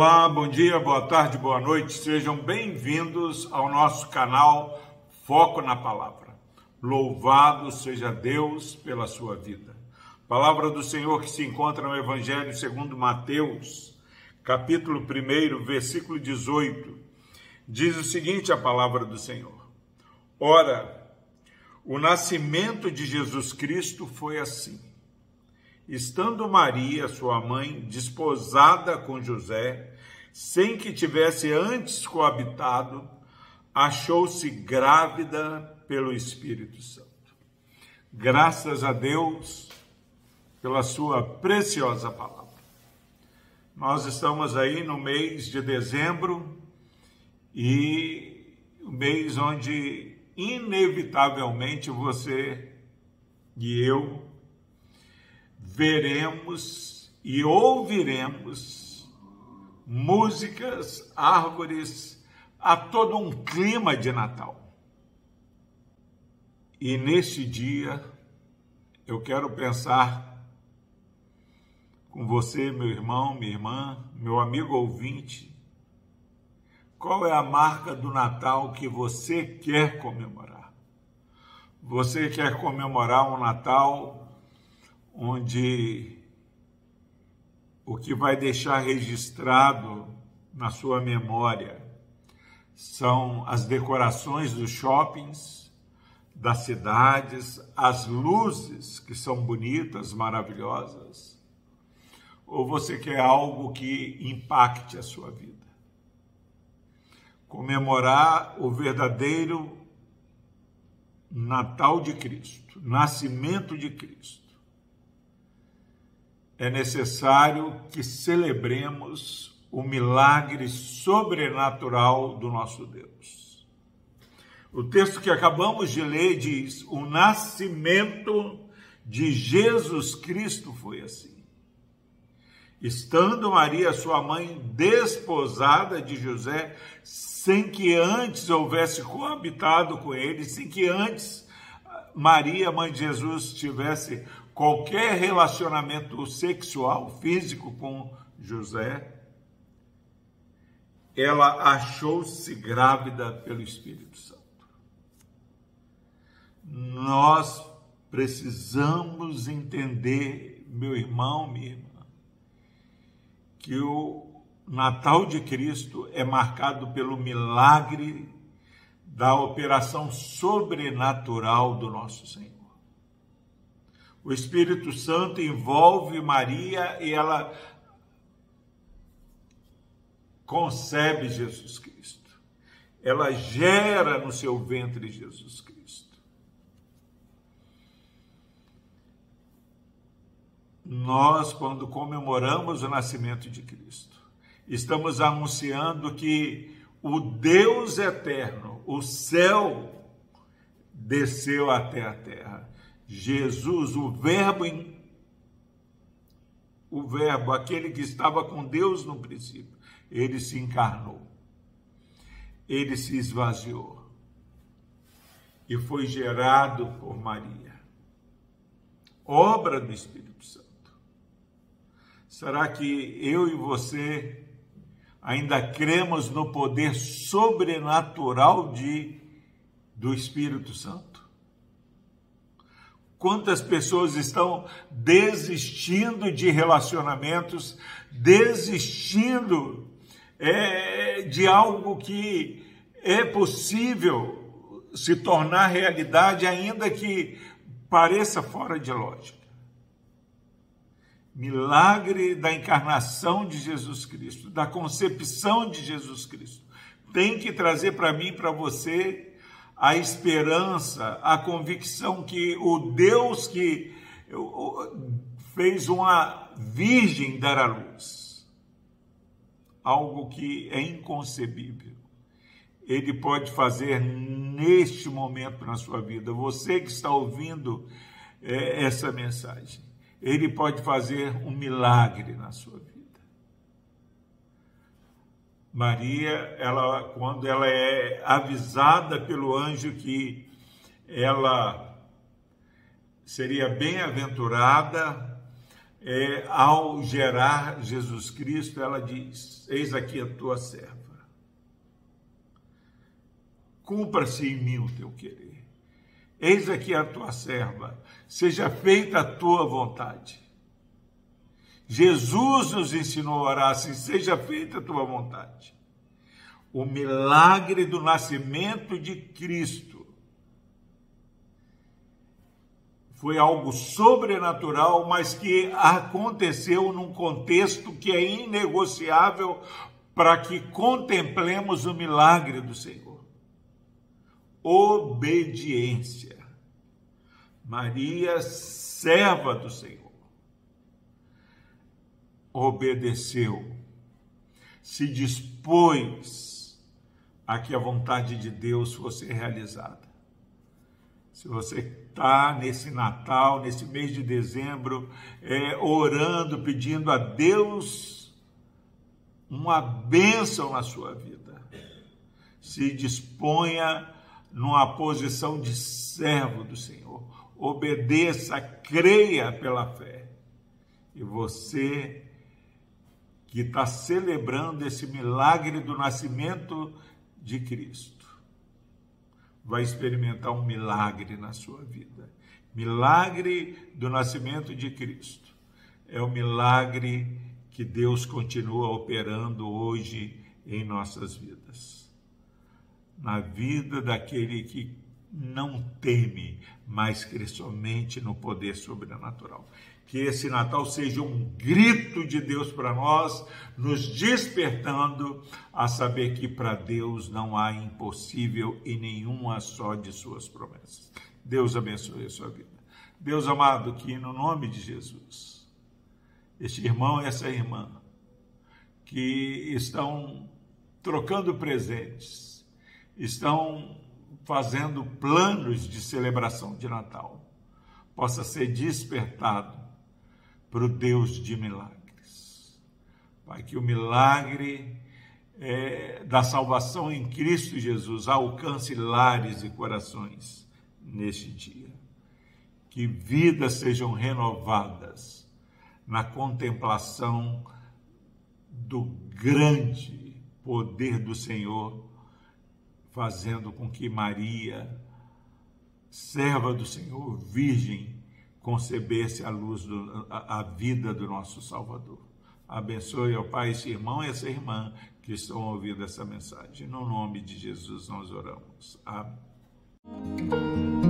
Olá, bom dia, boa tarde, boa noite. Sejam bem-vindos ao nosso canal Foco na Palavra. Louvado seja Deus pela sua vida. Palavra do Senhor que se encontra no Evangelho segundo Mateus, capítulo 1, versículo 18. Diz o seguinte a palavra do Senhor: Ora, o nascimento de Jesus Cristo foi assim estando Maria, sua mãe, desposada com José, sem que tivesse antes coabitado, achou-se grávida pelo Espírito Santo. Graças a Deus pela sua preciosa palavra. Nós estamos aí no mês de dezembro e o mês onde inevitavelmente você e eu veremos e ouviremos músicas, árvores, a todo um clima de Natal. E neste dia eu quero pensar com você, meu irmão, minha irmã, meu amigo ouvinte, qual é a marca do Natal que você quer comemorar? Você quer comemorar um Natal onde o que vai deixar registrado na sua memória são as decorações dos shoppings, das cidades, as luzes que são bonitas, maravilhosas, ou você quer algo que impacte a sua vida? Comemorar o verdadeiro Natal de Cristo, nascimento de Cristo é necessário que celebremos o milagre sobrenatural do nosso Deus. O texto que acabamos de ler diz: o nascimento de Jesus Cristo foi assim. Estando Maria, sua mãe, desposada de José, sem que antes houvesse coabitado com ele, sem que antes Maria, mãe de Jesus, tivesse qualquer relacionamento sexual, físico com José, ela achou-se grávida pelo Espírito Santo. Nós precisamos entender, meu irmão, minha irmã, que o Natal de Cristo é marcado pelo milagre da operação sobrenatural do nosso Senhor. O Espírito Santo envolve Maria e ela concebe Jesus Cristo. Ela gera no seu ventre Jesus Cristo. Nós, quando comemoramos o nascimento de Cristo, estamos anunciando que o Deus eterno, o céu, desceu até a terra. Jesus, o Verbo, o Verbo, aquele que estava com Deus no princípio, ele se encarnou, ele se esvaziou. E foi gerado por Maria, obra do Espírito Santo. Será que eu e você ainda cremos no poder sobrenatural de do Espírito Santo? Quantas pessoas estão desistindo de relacionamentos, desistindo é, de algo que é possível se tornar realidade, ainda que pareça fora de lógica. Milagre da encarnação de Jesus Cristo, da concepção de Jesus Cristo, tem que trazer para mim para você a esperança, a convicção que o Deus que fez uma virgem dar à luz, algo que é inconcebível, ele pode fazer neste momento na sua vida. Você que está ouvindo é, essa mensagem, ele pode fazer um milagre na sua vida. Maria, ela, quando ela é avisada pelo anjo que ela seria bem-aventurada, é, ao gerar Jesus Cristo, ela diz: Eis aqui a tua serva. Cumpra-se em mim o teu querer. Eis aqui a tua serva, seja feita a tua vontade. Jesus nos ensinou a orar assim: seja feita a tua vontade. O milagre do nascimento de Cristo foi algo sobrenatural, mas que aconteceu num contexto que é inegociável para que contemplemos o milagre do Senhor. Obediência. Maria, serva do Senhor, obedeceu, se dispôs a que a vontade de Deus fosse realizada. Se você está nesse Natal, nesse mês de dezembro, é, orando, pedindo a Deus uma bênção na sua vida, se disponha numa posição de servo do Senhor. Obedeça, creia pela fé. E você que está celebrando esse milagre do nascimento de Cristo vai experimentar um milagre na sua vida. Milagre do nascimento de Cristo. É o milagre que Deus continua operando hoje em nossas vidas. Na vida daquele que não teme, mas crê somente no poder sobrenatural que esse Natal seja um grito de Deus para nós, nos despertando a saber que para Deus não há impossível em nenhuma só de suas promessas. Deus abençoe a sua vida. Deus amado, que no nome de Jesus, este irmão e essa irmã que estão trocando presentes, estão fazendo planos de celebração de Natal, possa ser despertado para o Deus de milagres. Pai, que o milagre é, da salvação em Cristo Jesus alcance lares e corações neste dia. Que vidas sejam renovadas na contemplação do grande poder do Senhor, fazendo com que Maria, serva do Senhor, virgem, concebesse a luz, do, a, a vida do nosso Salvador. Abençoe, ó Pai, esse irmão e essa irmã que estão ouvindo essa mensagem. No nome de Jesus nós oramos. Amém.